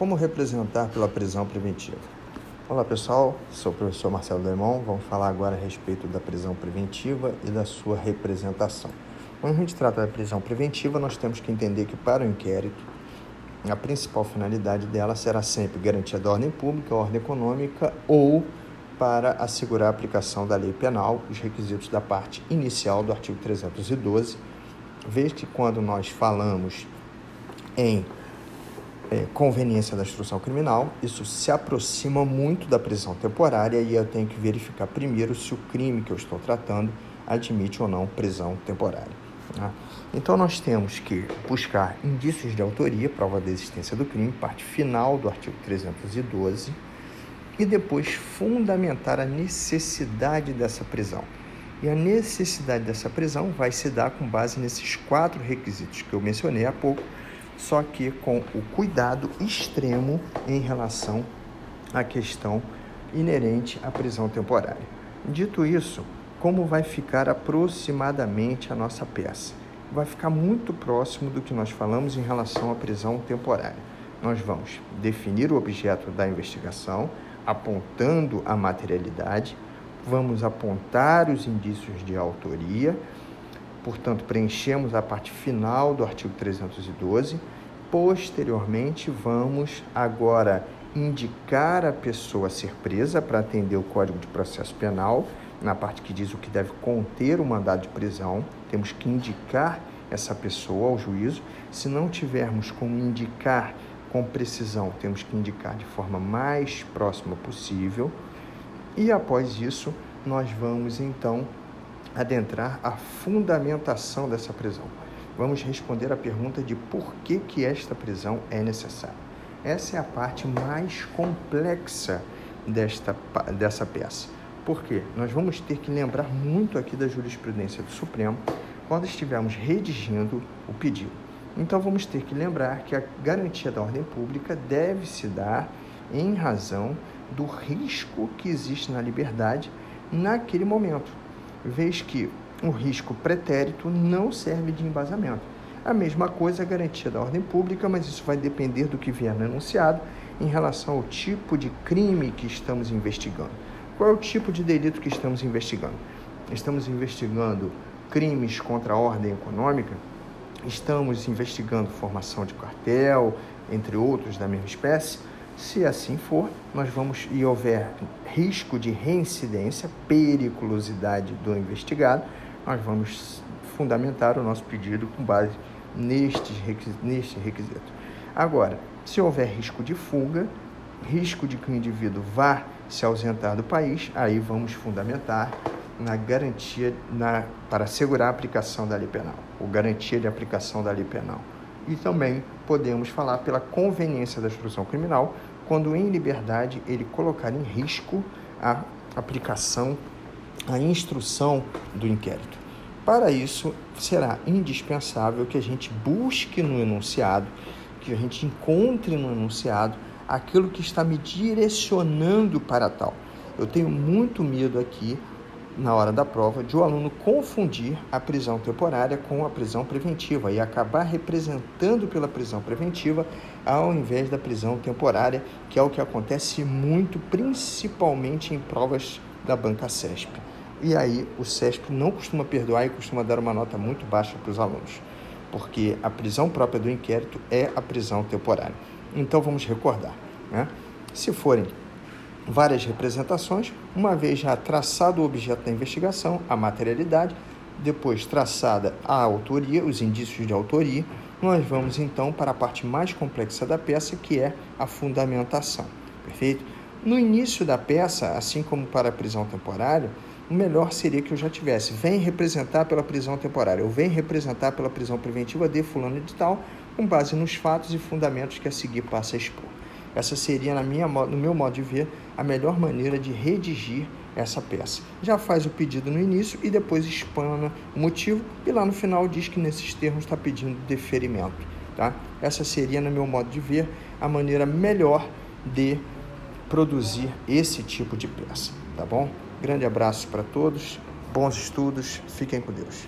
Como representar pela prisão preventiva? Olá pessoal, sou o professor Marcelo Lemon. Vamos falar agora a respeito da prisão preventiva e da sua representação. Quando a gente trata da prisão preventiva, nós temos que entender que para o inquérito, a principal finalidade dela será sempre garantia da ordem pública, ordem econômica ou para assegurar a aplicação da lei penal, os requisitos da parte inicial do artigo 312. Veja que quando nós falamos em é, conveniência da instrução criminal, isso se aproxima muito da prisão temporária e eu tenho que verificar primeiro se o crime que eu estou tratando admite ou não prisão temporária. Né? Então, nós temos que buscar indícios de autoria, prova da existência do crime, parte final do artigo 312, e depois fundamentar a necessidade dessa prisão. E a necessidade dessa prisão vai se dar com base nesses quatro requisitos que eu mencionei há pouco só que com o cuidado extremo em relação à questão inerente à prisão temporária. Dito isso, como vai ficar aproximadamente a nossa peça? Vai ficar muito próximo do que nós falamos em relação à prisão temporária. Nós vamos definir o objeto da investigação, apontando a materialidade, vamos apontar os indícios de autoria Portanto, preenchemos a parte final do artigo 312. Posteriormente, vamos agora indicar a pessoa a ser presa para atender o Código de Processo Penal, na parte que diz o que deve conter o mandado de prisão. Temos que indicar essa pessoa ao juízo. Se não tivermos como indicar com precisão, temos que indicar de forma mais próxima possível. E após isso, nós vamos então adentrar a fundamentação dessa prisão. Vamos responder a pergunta de por que, que esta prisão é necessária. Essa é a parte mais complexa desta, dessa peça. Por quê? Nós vamos ter que lembrar muito aqui da jurisprudência do Supremo quando estivermos redigindo o pedido. Então vamos ter que lembrar que a garantia da ordem pública deve se dar em razão do risco que existe na liberdade naquele momento vez que o risco pretérito não serve de embasamento. A mesma coisa é garantia da ordem pública, mas isso vai depender do que vier no enunciado em relação ao tipo de crime que estamos investigando. Qual é o tipo de delito que estamos investigando? Estamos investigando crimes contra a ordem econômica? Estamos investigando formação de cartel, entre outros da mesma espécie? Se assim for, nós vamos e houver risco de reincidência, periculosidade do investigado, nós vamos fundamentar o nosso pedido com base neste, requisito. Agora, se houver risco de fuga, risco de que o indivíduo vá se ausentar do país, aí vamos fundamentar na garantia na, para assegurar a aplicação da lei penal, ou garantia de aplicação da lei penal. E também podemos falar pela conveniência da instrução criminal, quando em liberdade ele colocar em risco a aplicação, a instrução do inquérito. Para isso, será indispensável que a gente busque no enunciado, que a gente encontre no enunciado aquilo que está me direcionando para tal. Eu tenho muito medo aqui na hora da prova de o aluno confundir a prisão temporária com a prisão preventiva e acabar representando pela prisão preventiva ao invés da prisão temporária, que é o que acontece muito, principalmente em provas da banca CESP. E aí o CESP não costuma perdoar e costuma dar uma nota muito baixa para os alunos, porque a prisão própria do inquérito é a prisão temporária. Então vamos recordar, né? Se forem várias representações, uma vez já traçado o objeto da investigação, a materialidade, depois traçada a autoria, os indícios de autoria, nós vamos então para a parte mais complexa da peça, que é a fundamentação. Perfeito? No início da peça, assim como para a prisão temporária, o melhor seria que eu já tivesse, vem representar pela prisão temporária, ou vem representar pela prisão preventiva de fulano de tal, com base nos fatos e fundamentos que a seguir passa a expor. Essa seria, na minha, no meu modo de ver, a melhor maneira de redigir essa peça. Já faz o pedido no início e depois explana o motivo e lá no final diz que nesses termos está pedindo deferimento. Tá? Essa seria, no meu modo de ver, a maneira melhor de produzir esse tipo de peça. Tá bom? Grande abraço para todos, bons estudos, fiquem com Deus.